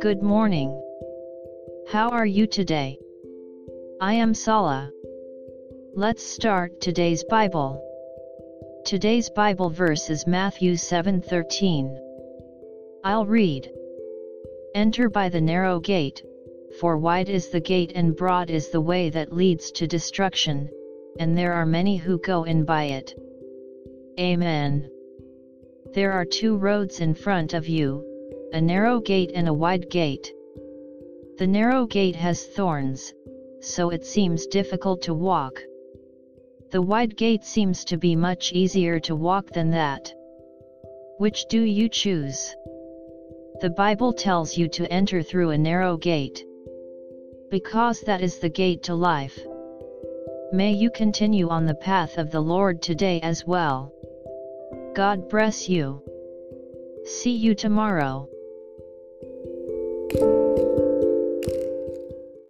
Good morning. How are you today? I am Sala. Let's start today's Bible. Today's Bible verse is Matthew 7:13. I'll read. Enter by the narrow gate, for wide is the gate and broad is the way that leads to destruction, and there are many who go in by it. Amen. There are two roads in front of you, a narrow gate and a wide gate. The narrow gate has thorns, so it seems difficult to walk. The wide gate seems to be much easier to walk than that. Which do you choose? The Bible tells you to enter through a narrow gate. Because that is the gate to life. May you continue on the path of the Lord today as well. God bless you. See you tomorrow.